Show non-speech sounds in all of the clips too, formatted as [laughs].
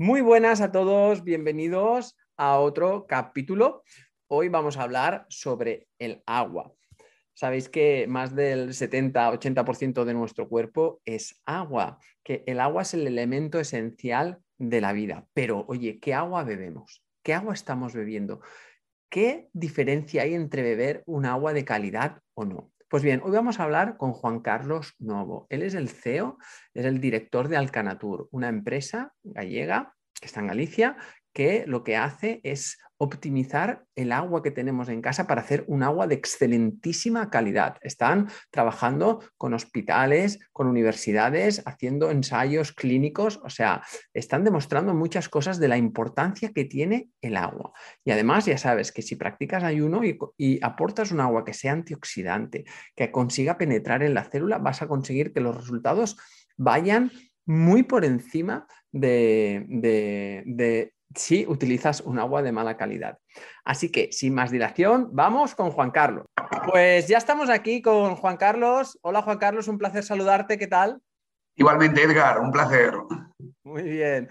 Muy buenas a todos, bienvenidos a otro capítulo. Hoy vamos a hablar sobre el agua. Sabéis que más del 70-80% de nuestro cuerpo es agua, que el agua es el elemento esencial de la vida. Pero oye, ¿qué agua bebemos? ¿Qué agua estamos bebiendo? ¿Qué diferencia hay entre beber un agua de calidad o no? Pues bien, hoy vamos a hablar con Juan Carlos Novo. Él es el CEO, es el director de Alcanatur, una empresa gallega que está en Galicia, que lo que hace es optimizar el agua que tenemos en casa para hacer un agua de excelentísima calidad. Están trabajando con hospitales, con universidades, haciendo ensayos clínicos, o sea, están demostrando muchas cosas de la importancia que tiene el agua. Y además, ya sabes que si practicas ayuno y, aportas un agua que sea antioxidante, que consiga penetrar en la célula, vas a conseguir que los resultados vayan muy por encima de, de si utilizas un agua de mala calidad. Así que, sin más dilación, vamos con Juan Carlos. Pues ya estamos aquí con Juan Carlos. Hola Juan Carlos, un placer saludarte. ¿Qué tal? Igualmente, Edgar, un placer. Muy bien.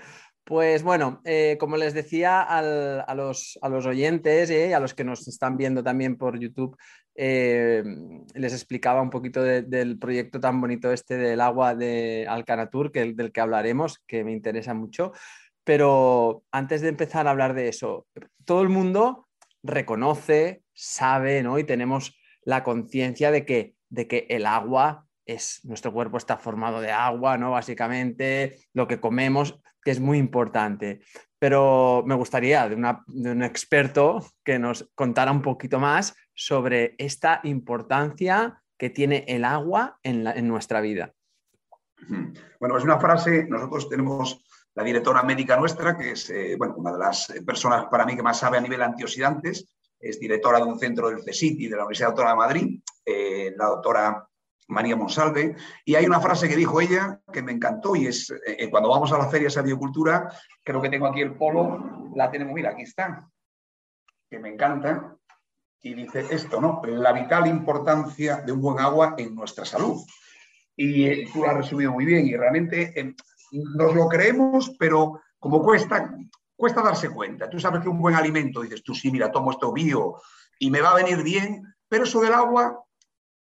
Pues bueno, eh, como les decía a, los, oyentes y eh, a los que nos están viendo también por YouTube, eh, les explicaba un poquito del proyecto tan bonito este del agua de Alcanatur, que, del que hablaremos, que me interesa mucho. Pero antes de empezar a hablar de eso, todo el mundo reconoce, sabe, ¿no? Y tenemos la conciencia de que, de que el agua es, nuestro cuerpo está formado de agua, ¿no? Básicamente, lo que comemos, que es muy importante. Pero me gustaría de, un experto que nos contara un poquito más sobre esta importancia que tiene el agua en, en nuestra vida. Bueno, es una frase, nosotros tenemos la directora médica nuestra, que es eh, una de las personas para mí que más sabe a nivel antioxidantes, es directora de un centro del CSIT de la Universidad Autónoma de Madrid, eh, la doctora María Monsalve, y hay una frase que dijo ella que me encantó y es eh, cuando vamos a las ferias de biocultura, creo que tengo aquí el polo, la tenemos, mira, aquí está, que me encanta, y dice esto, ¿no? La vital importancia de un buen agua en nuestra salud. Y tú lo has resumido muy bien y realmente nos lo creemos, pero como cuesta, cuesta darse cuenta. Tú sabes que un buen alimento, dices tú, sí, mira, tomo esto bio y me va a venir bien, pero eso del agua,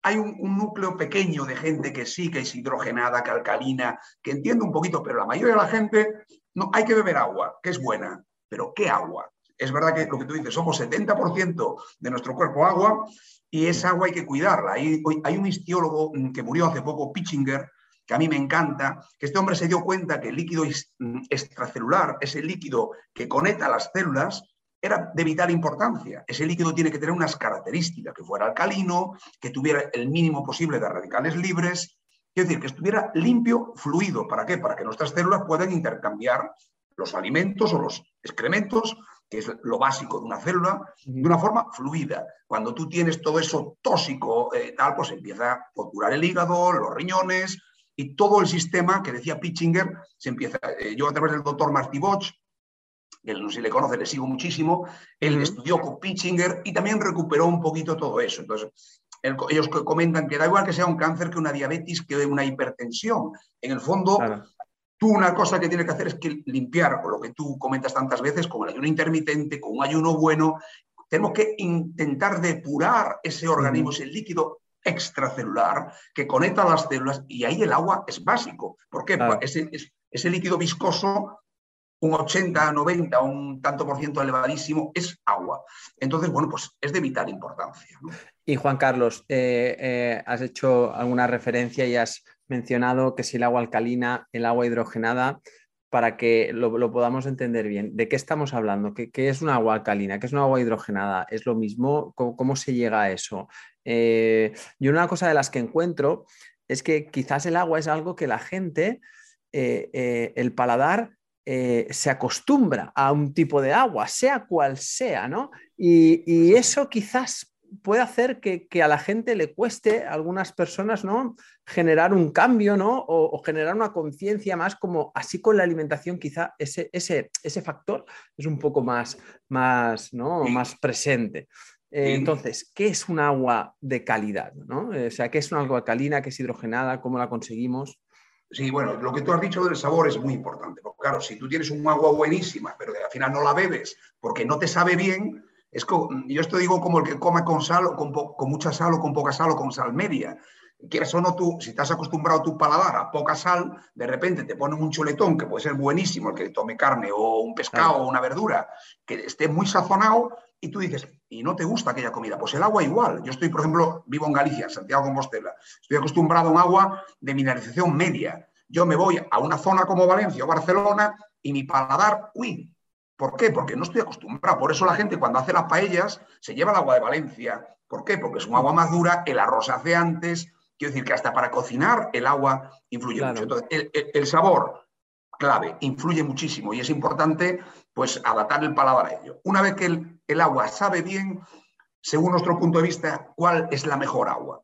hay un, núcleo pequeño de gente que sí, que es hidrogenada, que alcalina, que entiende un poquito, pero la mayoría de la gente, no, hay que beber agua, que es buena, pero ¿qué agua? Es verdad que lo que tú dices, somos 70% de nuestro cuerpo agua y esa agua hay que cuidarla. Hay, hay un histiólogo que murió hace poco, Pitchinger, que a mí me encanta, que este hombre se dio cuenta que el líquido mm, extracelular, ese líquido que conecta las células, era de vital importancia. Ese líquido tiene que tener unas características, que fuera alcalino, que tuviera el mínimo posible de radicales libres, es decir, que estuviera limpio, fluido. ¿Para qué? Para que nuestras células puedan intercambiar los alimentos o los excrementos, que es lo básico de una célula, de una forma fluida. Cuando tú tienes todo eso tóxico, eh, tal, pues empieza a curar el hígado, los riñones, y todo el sistema que decía Pitchinger se empieza. Eh, yo a través del doctor Marty Bosch, que no sé si le conoce, le sigo muchísimo, él estudió con Pitchinger y también recuperó un poquito todo eso. Entonces, ellos comentan que da igual que sea un cáncer que una diabetes, que una hipertensión. En el fondo, tú una cosa que tienes que hacer es que limpiar, con lo que tú comentas tantas veces, con el ayuno intermitente, con un ayuno bueno, tenemos que intentar depurar ese organismo, ese líquido extracelular que conecta las células y ahí el agua es básico. ¿Por qué? Ese, ese, líquido viscoso, un 80, 90, un tanto por ciento elevadísimo, es agua. Entonces, bueno, pues es de vital importancia. Y Juan Carlos, eh, eh, has hecho alguna referencia y has mencionado que si el agua alcalina, el agua hidrogenada, para que lo, podamos entender bien. ¿De qué estamos hablando? ¿Qué, es una agua alcalina? ¿Qué es una agua hidrogenada? ¿Es lo mismo? ¿Cómo, se llega a eso? Eh, yo una cosa de las que encuentro es que quizás el agua es algo que la gente, eh, eh, el paladar, se acostumbra a un tipo de agua, sea cual sea, ¿no? y eso quizás puede hacer que, a la gente le cueste, a algunas personas, ¿no? Generar un cambio, ¿no? O, generar una conciencia más como así con la alimentación, quizá ese, ese, ese factor es un poco más, más, ¿no? más presente. Eh, entonces, ¿qué es un agua de calidad? ¿no? O sea, ¿qué es una agua alcalina? ¿Qué es hidrogenada? ¿Cómo la conseguimos? Sí, bueno, lo que tú has dicho del sabor es muy importante. Porque claro, si tú tienes un agua buenísima, pero al final no la bebes porque no te sabe bien, es como, yo esto digo como el que come con sal o con, con mucha sal o con poca sal o con sal media quieras o no tú, si estás acostumbrado tu paladar a poca sal, de repente te ponen un chuletón que puede ser buenísimo, el que tome carne o un pescado o una verdura, que esté muy sazonado y tú dices, y no te gusta aquella comida. Pues el agua igual. Yo estoy, por ejemplo, vivo en Galicia, en Santiago de Compostela. Estoy acostumbrado a un agua de mineralización media. Yo me voy a una zona como Valencia o Barcelona y mi paladar, uy, ¿por qué? Porque no estoy acostumbrado. Por eso la gente cuando hace las paellas se lleva el agua de Valencia. ¿Por qué? Porque es un agua más dura, el arroz se hace antes, Quiero decir que hasta para cocinar el agua influye mucho. Entonces, el, sabor, clave, influye muchísimo y es importante pues adaptar el paladar a ello. Una vez que el, agua sabe bien, según nuestro punto de vista, cuál es la mejor agua.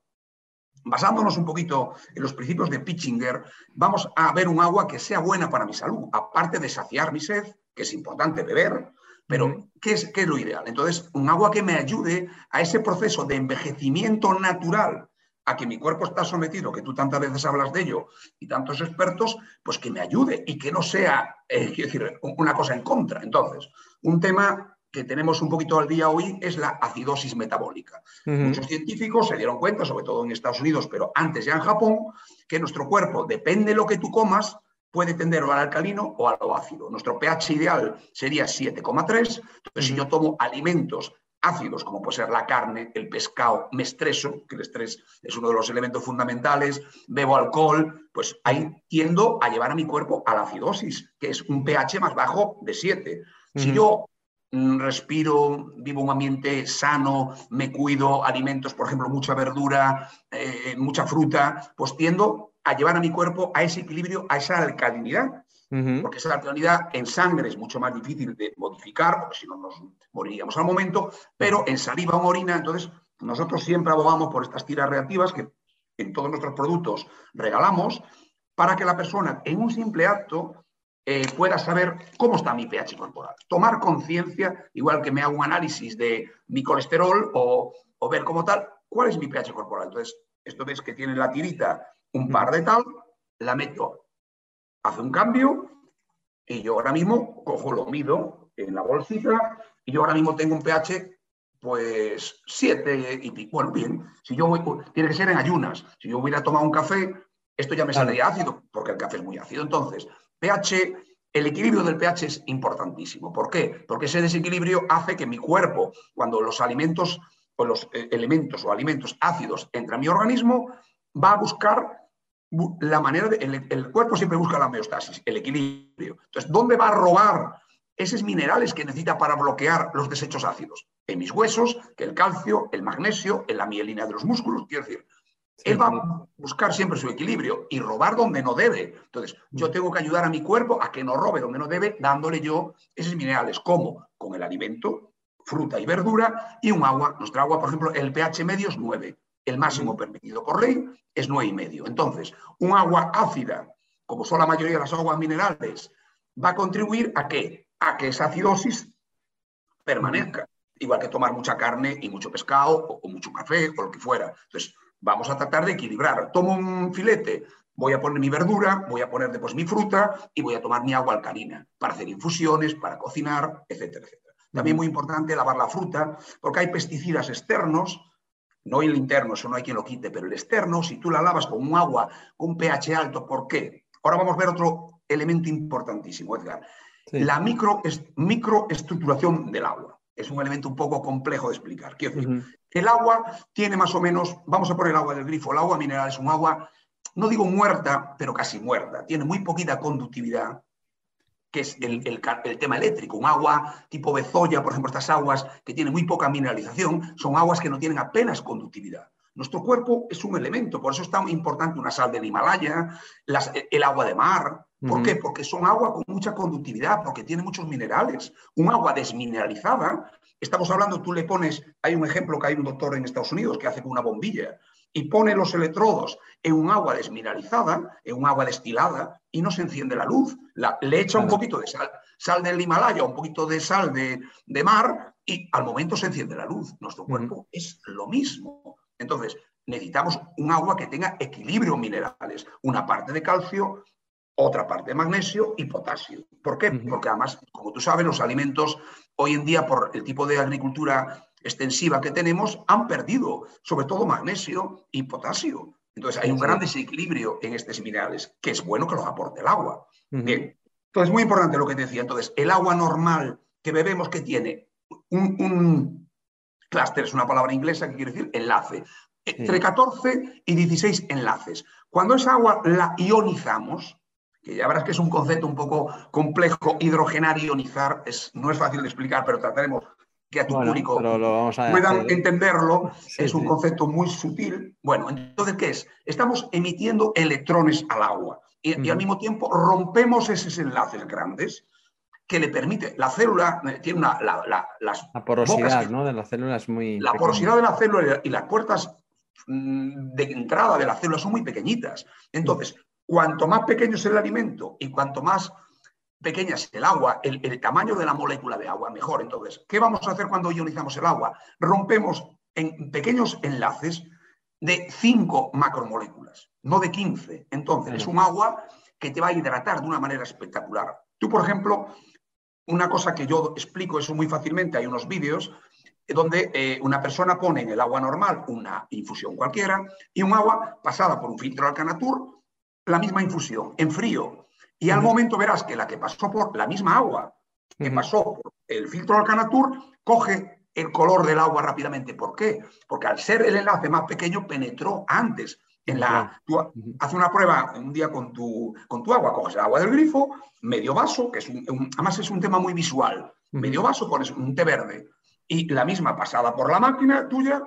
Basándonos un poquito en los principios de Pitchinger, vamos a ver un agua que sea buena para mi salud, aparte de saciar mi sed, que es importante beber, pero ¿qué es, ¿qué es lo ideal? Entonces, un agua que me ayude a ese proceso de envejecimiento natural a que mi cuerpo está sometido, que tú tantas veces hablas de ello y tantos expertos, pues que me ayude y que no sea, eh, decir, una cosa en contra. Entonces, un tema que tenemos un poquito al día hoy es la acidosis metabólica. Muchos científicos se dieron cuenta, sobre todo en Estados Unidos, pero antes ya en Japón, que nuestro cuerpo, depende de lo que tú comas, puede tender al alcalino o a lo ácido. Nuestro pH ideal sería 7,3. Entonces, si yo tomo alimentos ácidos, como puede ser la carne, el pescado, me estreso, que el estrés es uno de los elementos fundamentales, bebo alcohol, pues ahí tiendo a llevar a mi cuerpo a la acidosis, que es un pH más bajo de 7. Si yo respiro, vivo un ambiente sano, me cuido, alimentos, por ejemplo, mucha verdura, eh, mucha fruta, pues tiendo a llevar a mi cuerpo a ese equilibrio, a esa alcalinidad porque esa alcalinidad en sangre es mucho más difícil de modificar, porque si no nos moriríamos al momento, pero en saliva o orina, entonces nosotros siempre abogamos por estas tiras reactivas que en todos nuestros productos regalamos para que la persona en un simple acto eh, pueda saber cómo está mi pH corporal. Tomar conciencia, igual que me hago un análisis de mi colesterol o, o, ver cómo tal, cuál es mi pH corporal. Entonces, esto ves que tiene la tirita un par de tal, la meto hace un cambio y yo ahora mismo cojo, lo mido en la bolsita y yo ahora mismo tengo un pH pues 7 y bueno, bien, si yo voy, tiene que ser en ayunas, si yo hubiera tomado un café, esto ya me saldría ácido, porque el café es muy ácido. Entonces, pH, el equilibrio del pH es importantísimo. ¿Por qué? Porque ese desequilibrio hace que mi cuerpo, cuando los alimentos o los eh, elementos o alimentos ácidos entran a mi organismo, va a buscar la manera de, el, cuerpo siempre busca la homeostasis, el equilibrio. Entonces, ¿dónde va a robar esos minerales que necesita para bloquear los desechos ácidos? En mis huesos, que el calcio, el magnesio, en la mielina de los músculos. Quiero decir, él va a buscar siempre su equilibrio y robar donde no debe. Entonces, yo tengo que ayudar a mi cuerpo a que no robe donde no debe, dándole yo esos minerales. ¿Cómo? Con el alimento, fruta y verdura y un agua. Nuestra agua, por ejemplo, el pH medio es 9. El máximo permitido por ley es y medio. Entonces, un agua ácida, como son la mayoría de las aguas minerales, va a contribuir a qué? A que esa acidosis permanezca. Igual que tomar mucha carne y mucho pescado o, mucho café o lo que fuera. Entonces, vamos a tratar de equilibrar. Tomo un filete, voy a poner mi verdura, voy a poner después mi fruta y voy a tomar mi agua alcalina para hacer infusiones, para cocinar, etcétera, etcétera. También muy importante lavar la fruta porque hay pesticidas externos no el interno, eso no hay quien lo quite, pero el externo, si tú la lavas con un agua con un pH alto, ¿por qué? Ahora vamos a ver otro elemento importantísimo, Edgar. La micro, microestructuración del agua. Es un elemento un poco complejo de explicar. Quiero decir, el agua tiene más o menos, vamos a poner el agua del grifo, el agua mineral es un agua, no digo muerta, pero casi muerta. Tiene muy poquita conductividad, que es el, tema eléctrico. Un agua tipo Bezoya, por ejemplo, estas aguas que tienen muy poca mineralización, son aguas que no tienen apenas conductividad. Nuestro cuerpo es un elemento, por eso es tan importante una sal del Himalaya, el agua de mar. ¿Por qué? Porque son agua con mucha conductividad, porque tiene muchos minerales. Un agua desmineralizada, estamos hablando, tú le pones, hay un ejemplo que hay un doctor en Estados Unidos que hace con una bombilla y pone los electrodos en un agua desmineralizada, en un agua destilada, y no se enciende la luz. le echa un poquito de sal, sal del Himalaya, un poquito de sal de, mar, y al momento se enciende la luz. Nuestro cuerpo es lo mismo. Entonces, necesitamos un agua que tenga equilibrio minerales, una parte de calcio, otra parte de magnesio y potasio. ¿Por qué? Porque además, como tú sabes, los alimentos hoy en día, por el tipo de agricultura extensiva que tenemos, han perdido sobre todo magnesio y potasio. Entonces hay un gran desequilibrio en estos minerales, que es bueno que los aporte el agua. Bien. Entonces, muy importante lo que te decía. Entonces, el agua normal que bebemos, que tiene un, un clúster, es una palabra inglesa que quiere decir enlace, entre 14 y 16 enlaces. Cuando esa agua la ionizamos, que ya verás que es un concepto un poco complejo, hidrogenar, ionizar, es, no es fácil de explicar, pero trataremos que a tu público puedan entenderlo, es un concepto muy sutil. Bueno, entonces, ¿qué es? Estamos emitiendo electrones al agua y, al mismo tiempo rompemos esos enlaces grandes que le permite, la célula eh, tiene una, la, porosidad ¿no? de la célula es muy... La porosidad de la célula y las puertas mm, de entrada de la célula son muy pequeñitas. Entonces, cuanto más pequeño es el alimento y cuanto más pequeña es el agua, el, tamaño de la molécula de agua, mejor. Entonces, ¿qué vamos a hacer cuando ionizamos el agua? Rompemos en pequeños enlaces de 5 macromoléculas, no de 15. Entonces, es un agua que te va a hidratar de una manera espectacular. Tú, por ejemplo, una cosa que yo explico eso muy fácilmente, hay unos vídeos donde eh, una persona pone en el agua normal una infusión cualquiera y un agua pasada por un filtro Alcanatur, la misma infusión, en frío. Y al momento verás que la que pasó por la misma agua, que pasó por el filtro Alcanatur, coge el color del agua rápidamente. ¿Por qué? Porque al ser el enlace más pequeño, penetró antes. En la, tú haces una prueba un día con tu, con tu agua, coges el agua del grifo, medio vaso, que es un, además es un tema muy visual, medio vaso pones un té verde y la misma pasada por la máquina tuya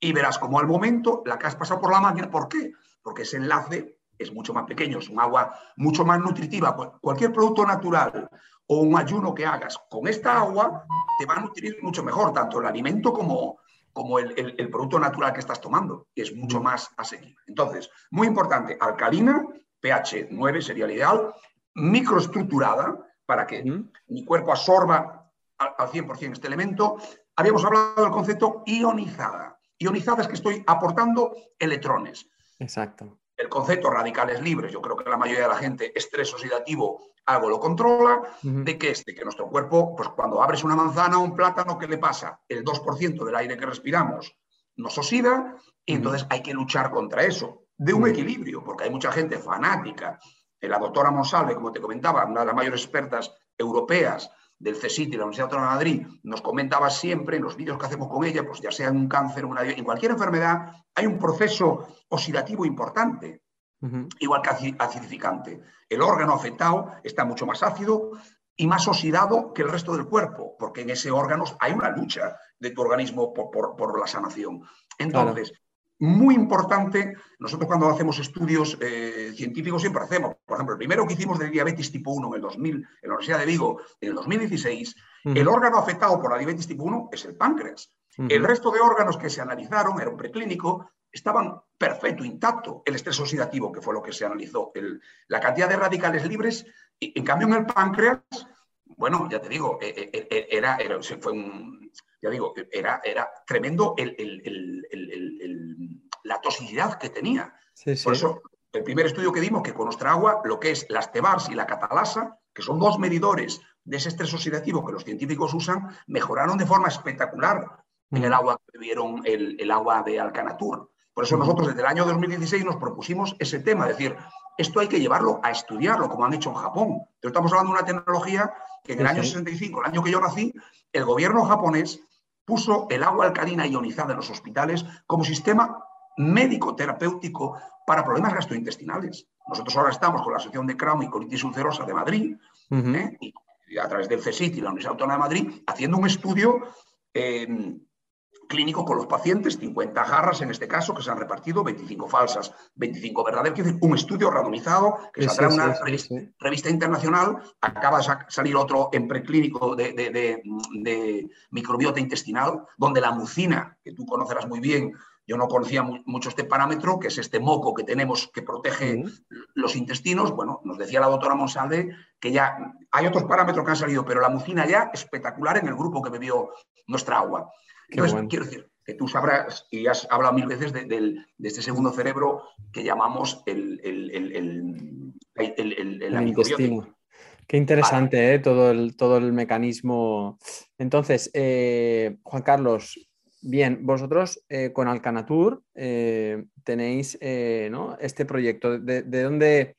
y verás como al momento la que has pasado por la máquina, ¿por qué? Porque ese enlace es mucho más pequeño, es un agua mucho más nutritiva. Cualquier producto natural o un ayuno que hagas con esta agua te va a nutrir mucho mejor, tanto el alimento como, como el, producto natural que estás tomando, que es mucho más asequible. Entonces, muy importante, alcalina, pH 9 sería el ideal, microestructurada para que mi cuerpo absorba al, al 100% este elemento. Habíamos hablado del concepto ionizada. Ionizada es que estoy aportando electrones. Exacto el concepto radicales libres, yo creo que la mayoría de la gente, estrés oxidativo, algo lo controla, de que este, que nuestro cuerpo, pues cuando abres una manzana o un plátano, ¿qué le pasa? El 2% del aire que respiramos nos oxida y entonces hay que luchar contra eso, de un equilibrio, porque hay mucha gente fanática. La doctora Monsalve, como te comentaba, una de las mayores expertas europeas del CSIT y la Universidad Autónoma de Madrid, nos comentaba siempre en los vídeos que hacemos con ella, pues ya sea en un cáncer, una, en cualquier enfermedad, hay un proceso oxidativo importante, igual que acidificante. El órgano afectado está mucho más ácido y más oxidado que el resto del cuerpo, porque en ese órgano hay una lucha de tu organismo por, la sanación. Entonces, muy importante, nosotros cuando hacemos estudios eh, científicos siempre hacemos, por ejemplo, el primero que hicimos de diabetes tipo 1 en el 2000, en la Universidad de Vigo, en el 2016, el órgano afectado por la diabetes tipo 1 es el páncreas. El resto de órganos que se analizaron, era un preclínico, estaban perfecto, intacto. El estrés oxidativo, que fue lo que se analizó, la cantidad de radicales libres, en cambio en el páncreas, bueno, ya te digo, e, e, e, era, era fue un, ya digo, era, era tremendo la toxicidad que tenía. Por eso, el primer estudio que dimos, que con nuestra agua, lo que es las TEBARS y la catalasa, que son dos medidores de ese estrés oxidativo que los científicos usan, mejoraron de forma espectacular en el agua que bebieron el, agua de Alcanatur. Por eso nosotros desde el año 2016 nos propusimos ese tema, es decir, esto hay que llevarlo a estudiarlo, como han hecho en Japón. Pero estamos hablando de una tecnología que en el año 65, el año que yo nací, el gobierno japonés puso el agua alcalina ionizada en los hospitales como sistema médico terapéutico para problemas gastrointestinales. Nosotros ahora estamos con la Asociación de Crohn y Colitis Ulcerosa de Madrid, ¿eh? y, a través del CSIT y la Universidad Autónoma de Madrid, haciendo un estudio eh, clínico con los pacientes, 50 jarras en este caso, que se han repartido, 25 falsas, 25 verdaderas, es decir, un estudio randomizado que saldrá en una revista, internacional, acaba de salir otro en preclínico de, microbiota intestinal, donde la mucina, que tú conocerás muy bien, yo no conocía mucho este parámetro, que es este moco que tenemos que protege los intestinos. Bueno, nos decía la doctora Monsalve que ya hay otros parámetros que han salido, pero la mucina ya espectacular en el grupo que bebió nuestra agua. Entonces, quiero decir, que tú sabrás y has hablado mil veces de, este segundo cerebro que llamamos el, el, intestino. Qué interesante ¿eh? todo, el, todo el mecanismo. Entonces, eh, Juan Carlos, bien, vosotros eh, con Alcanatur tenéis este proyecto. ¿De, dónde,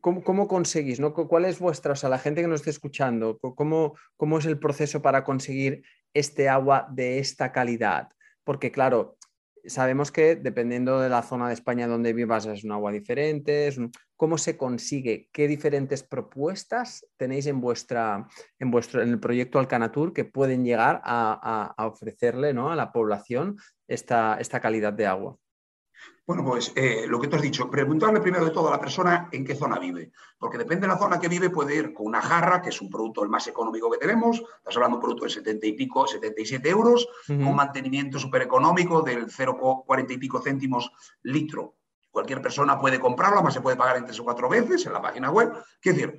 cómo, conseguís? ¿no? ¿Cuál es vuestra, o sea, la gente que nos esté escuchando, cómo, cómo es el proceso para conseguir este agua de esta calidad? Porque claro, sabemos que dependiendo de la zona de España donde vivas es un agua diferente. ¿Cómo se consigue? ¿Qué diferentes propuestas tenéis en, vuestra, en, vuestro, en el proyecto Alcanatur que pueden llegar a, ofrecerle ¿no? a la población esta, esta calidad de agua? Bueno, pues eh, lo que tú has dicho, preguntarle primero de todo a la persona en qué zona vive, porque depende de la zona que vive, puede ir con una jarra, que es un producto el más económico que tenemos, estás hablando de un producto de 70 y pico, 77 euros, con mantenimiento súper económico del 0,40 y pico céntimos litro. Cualquier persona puede comprarlo, además se puede pagar en tres o cuatro veces en la página web. Quiero decir,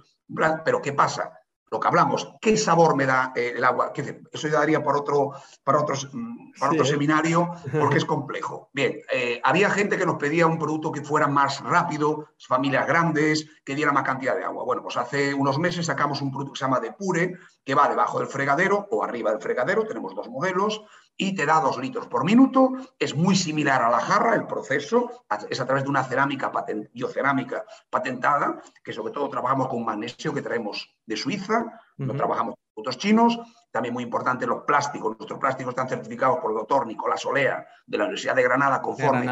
pero ¿qué pasa? Lo que hablamos, ¿qué sabor me da eh, el agua? Eso ya daría otro, para otros, mm, para otro seminario porque es [laughs] complejo. Bien, eh, había gente que nos pedía un producto que fuera más rápido, familias grandes, que diera más cantidad de agua. Bueno, pues hace unos meses sacamos un producto que se llama Depure, que va debajo del fregadero o arriba del fregadero, tenemos dos modelos, y te da dos litros por minuto. Es muy similar a la jarra, el proceso es a través de una cerámica biocerámica patentada, que sobre todo trabajamos con magnesio que traemos de Suiza, no trabajamos con productos chinos. También muy importante los plásticos. Nuestros plásticos están certificados por el doctor Nicolás Olea de la Universidad de Granada conforme.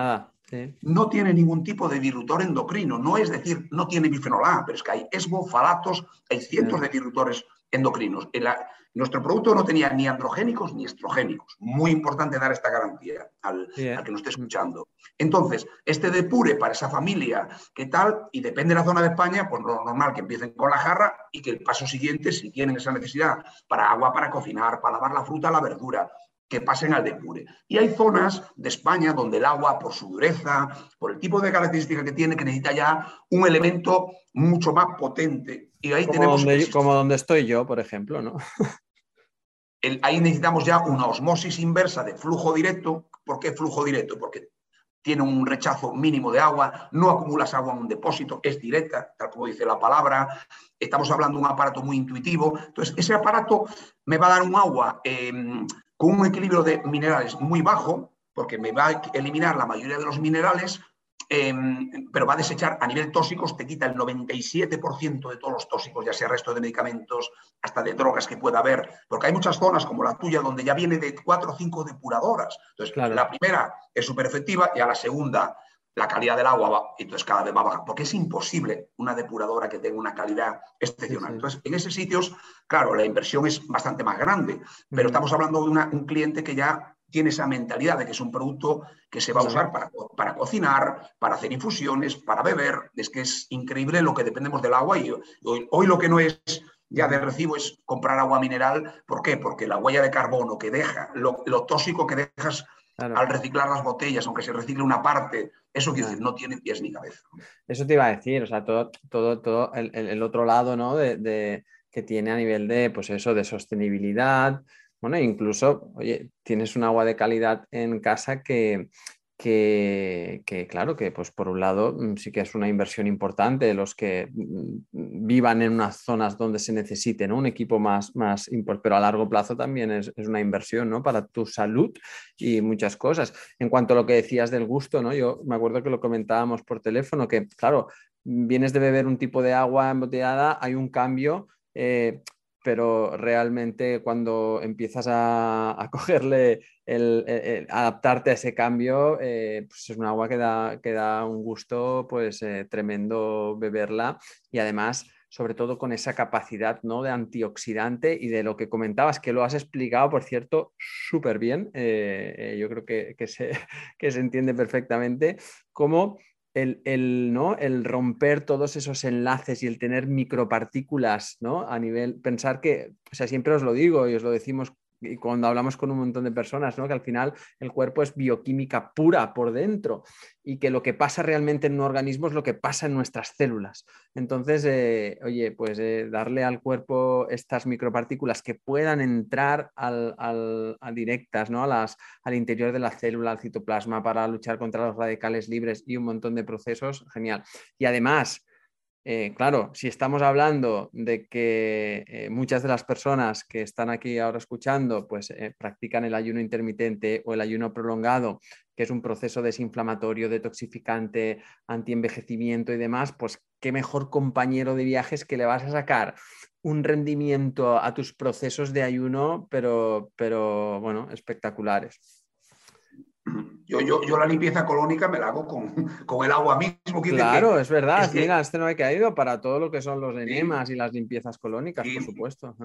No tiene ningún tipo de disruptor endocrino, no es decir, no tiene bifenol A, pero es que hay esbofalatos, hay cientos de disruptores endocrinos. Nuestro producto no tenía ni androgénicos ni estrogénicos. Muy importante dar esta garantía al, que nos esté escuchando. Entonces, este depure para esa familia, ¿qué tal? Y depende de la zona de España, pues lo normal que empiecen con la jarra y que el paso siguiente, si tienen esa necesidad, para agua para cocinar, para lavar la fruta, la verdura, que pasen al depure. Y hay zonas de España donde el agua, por su dureza, por el tipo de características que tiene, que necesita ya un elemento mucho más potente. Y ahí como tenemos... Donde, como donde estoy yo, por ejemplo, ¿no? [laughs] ahí necesitamos ya una osmosis inversa de flujo directo. ¿Por qué flujo directo? Porque tiene un rechazo mínimo de agua, no acumulas agua en un depósito, es directa, tal como dice la palabra. Estamos hablando de un aparato muy intuitivo. Entonces, ese aparato me va a dar un agua em, con un equilibrio de minerales muy bajo, porque me va a eliminar la mayoría de los minerales, em, pero va a desechar a nivel tóxicos, te quita el 97% de todos los tóxicos, ya sea resto de medicamentos, hasta de drogas que pueda haber, porque hay muchas zonas como la tuya donde ya viene de cuatro o cinco depuradoras. Entonces, la primera es súper efectiva y a la segunda la calidad del agua va, entonces cada vez va bajar, porque es imposible una depuradora que tenga una calidad excepcional. Entonces, en esos sitios, claro, la inversión es bastante más grande, pero estamos hablando de un cliente que ya tiene esa mentalidad de que es un producto que se va a usar para, para, cocinar, para hacer infusiones, para beber. Es que es increíble lo que dependemos del agua y hoy, lo que no es ya de recibo es comprar agua mineral. ¿Por qué? Porque la huella de carbono que deja, lo, tóxico que dejas al reciclar las botellas, aunque se recicle una parte, eso quiere decir, no tiene pies ni cabeza. Eso te iba a decir, o sea, todo, todo, todo el, otro lado, ¿no? De, que tiene a nivel de, pues eso, de sostenibilidad. Bueno, incluso, oye, tienes un agua de calidad en casa que, que, claro, que pues por un lado mm, sí que es una inversión importante los que mm, vivan en unas zonas donde se necesite un equipo más, más importante, pero a largo plazo también es, una inversión ¿no? para tu salud y muchas cosas. En cuanto a lo que decías del gusto, ¿no? yo me acuerdo que lo comentábamos por teléfono, que claro, vienes de beber un tipo de agua embotellada, hay un cambio. Eh, pero realmente cuando empiezas a, [laughs] cogerle, el, adaptarte a ese cambio, eh, pues es un agua que da, que da un gusto pues eh, tremendo beberla y además sobre todo con esa capacidad ¿no? de antioxidante y de lo que comentabas, que lo has explicado, por cierto, súper bien. Eh, yo creo que, que, se, [laughs] que se entiende perfectamente cómo el, ¿no? el romper todos esos enlaces y el tener micropartículas ¿no? a nivel, pensar que, o sea, siempre os lo digo y os lo decimos y cuando hablamos con un montón de personas, ¿no? que al final el cuerpo es bioquímica pura por dentro y que lo que pasa realmente en un organismo es lo que pasa en nuestras células. Entonces, eh, oye, pues eh, darle al cuerpo estas micropartículas que puedan entrar al, directas ¿no? a las, al interior de la célula, al citoplasma, para luchar contra los radicales libres y un montón de procesos, genial. Y además, eh, claro, si estamos hablando de que eh, muchas de las personas que están aquí ahora escuchando, pues eh, practican el ayuno intermitente o el ayuno prolongado, que es un proceso desinflamatorio, detoxificante, antienvejecimiento y demás, pues qué mejor compañero de viajes que le vas a sacar un rendimiento a tus procesos de ayuno, pero, pero bueno, espectaculares. Yo, yo, yo, la limpieza colónica me la hago con, con el agua mismo. Claro, es verdad. Mira, este no he caído para todo lo que son los enemas y las limpiezas colónicas, por supuesto.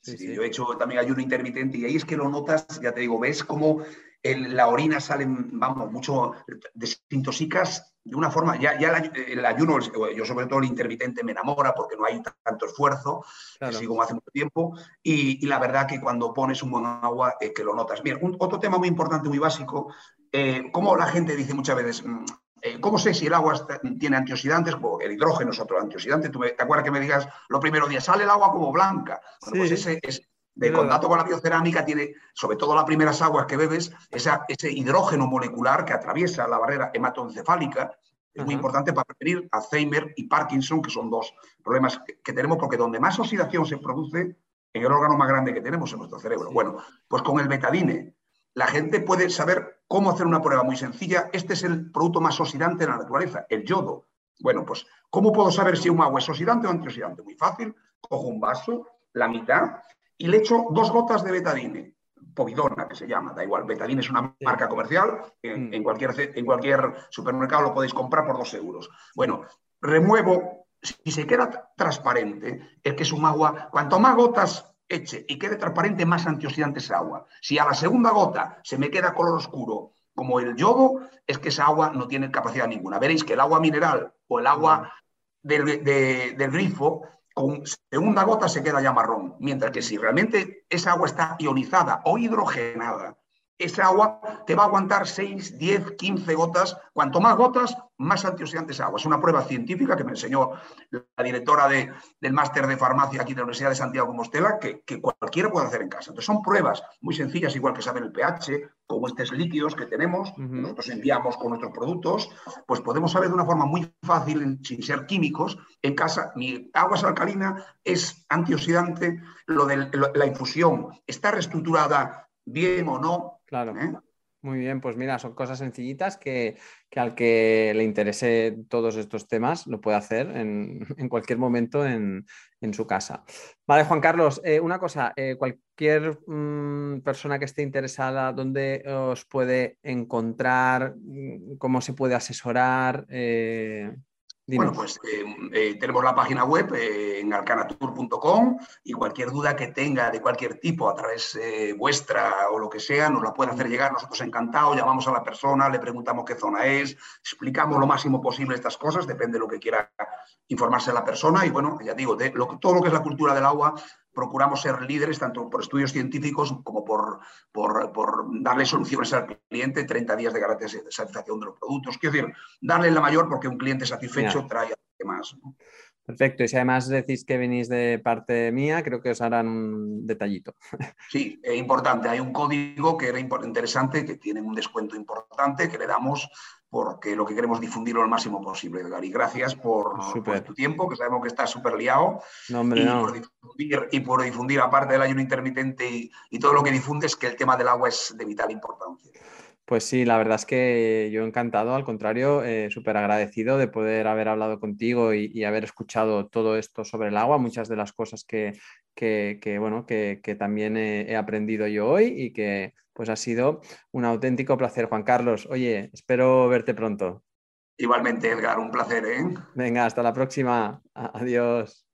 Sí, yo he hecho también ayuno intermitente y ahí es que lo notas, ya te digo, ves cómo la orina sale, vamos, mucho, desintoxicas de una forma, ya, ya el, ayuno, yo sobre todo el intermitente me enamora porque no hay tanto esfuerzo, así como hace mucho tiempo, y, la verdad que cuando pones un buen agua, es que lo notas. Mira, otro tema muy importante, muy básico, eh, como la gente dice muchas veces, mm, eh, ¿Cómo sé si el agua tiene antioxidantes? el hidrógeno es otro antioxidante. ¿Tú ¿Te acuerdas que me digas lo primero día, sale el agua como blanca? Bueno, pues ese es de contacto con la biocerámica tiene, sobre todo las primeras aguas que bebes, ese hidrógeno molecular que atraviesa la barrera hematoencefálica. Es muy importante para prevenir Alzheimer y Parkinson, que son dos problemas que, tenemos, porque donde más oxidación se produce, en el órgano más grande que tenemos, en nuestro cerebro. Bueno, pues con el betadine, la gente puede saber cómo hacer una prueba muy sencilla. Este es el producto más oxidante de la naturaleza, el yodo. Bueno, pues, ¿cómo puedo saber si un agua es oxidante o antioxidante? Muy fácil. Cojo un vaso, la mitad, y le echo dos gotas de betadine. Povidona, que se llama, da igual. Betadine es una marca comercial. En, mm. en, cualquier, en cualquier supermercado lo podéis comprar por dos euros. Bueno, remuevo. Si se queda transparente, es que es un agua. Cuanto más gotas eche y quede transparente, más antioxidante es agua. Si a la segunda gota se me queda color oscuro, como el yodo, es que esa agua no tiene capacidad ninguna. Veréis que el agua mineral o el agua del, del grifo, con segunda gota se queda ya marrón. Mientras que si realmente esa agua está ionizada o hidrogenada, esa agua te va a aguantar 6, 10, 15 gotas. Cuanto más gotas, más antioxidantes agua. Es una prueba científica que me enseñó la directora del máster de farmacia aquí de la Universidad de Santiago de Compostela, que, cualquiera puede hacer en casa. Entonces son pruebas muy sencillas, igual que saben el pH, como estos líquidos que tenemos, nosotros enviamos con nuestros productos, pues podemos saber de una forma muy fácil, sin ser químicos, en casa, mi agua es alcalina, es antioxidante, lo de la infusión está reestructurada bien o no. Claro. ¿eh? Muy bien, pues mira, son cosas sencillitas que, al que le interese todos estos temas lo puede hacer en, [laughs] cualquier momento en, su casa. Vale, Juan Carlos, eh, una cosa, eh, cualquier mm, persona que esté interesada, ¿dónde os puede encontrar? ¿Cómo se puede asesorar? Bueno, pues eh, eh, tenemos la página web eh, en alcanatour.com y cualquier duda que tenga de cualquier tipo a través vuestra o lo que sea, nos la puede hacer llegar. Nosotros encantados, llamamos a la persona, le preguntamos qué zona es, explicamos lo máximo posible estas cosas, depende de lo que quiera informarse la persona. Y bueno, ya digo, todo lo que es la cultura del agua procuramos ser líderes tanto por estudios científicos como por, por, darle soluciones al cliente, 30 días de garantía de satisfacción de los productos. Quiero decir, darle la mayor porque un cliente satisfecho trae a más. Perfecto, y si además decís que venís de parte mía, creo que os harán un detallito. [laughs] Sí, es importante. Hay un código que era interesante, que tiene un descuento importante que le damos porque lo que queremos es difundirlo al máximo posible, Edgar. Y gracias por, tu tiempo, que sabemos que estás súper liado. y, Por difundir, aparte del ayuno intermitente y, y, todo lo que difundes, que el tema del agua es de vital importancia. Pues sí, la verdad es que yo encantado, al contrario, eh, súper agradecido de poder haber hablado contigo y, haber escuchado todo esto sobre el agua, muchas de las cosas que, bueno, que, también he, aprendido yo hoy y que pues ha sido un auténtico placer, Juan Carlos. Oye, espero verte pronto. Igualmente, Edgar, un placer. ¿eh? Venga, hasta la próxima. Adiós.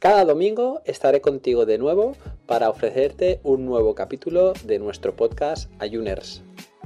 Cada domingo estaré contigo de nuevo para ofrecerte un nuevo capítulo de nuestro podcast Ayuners.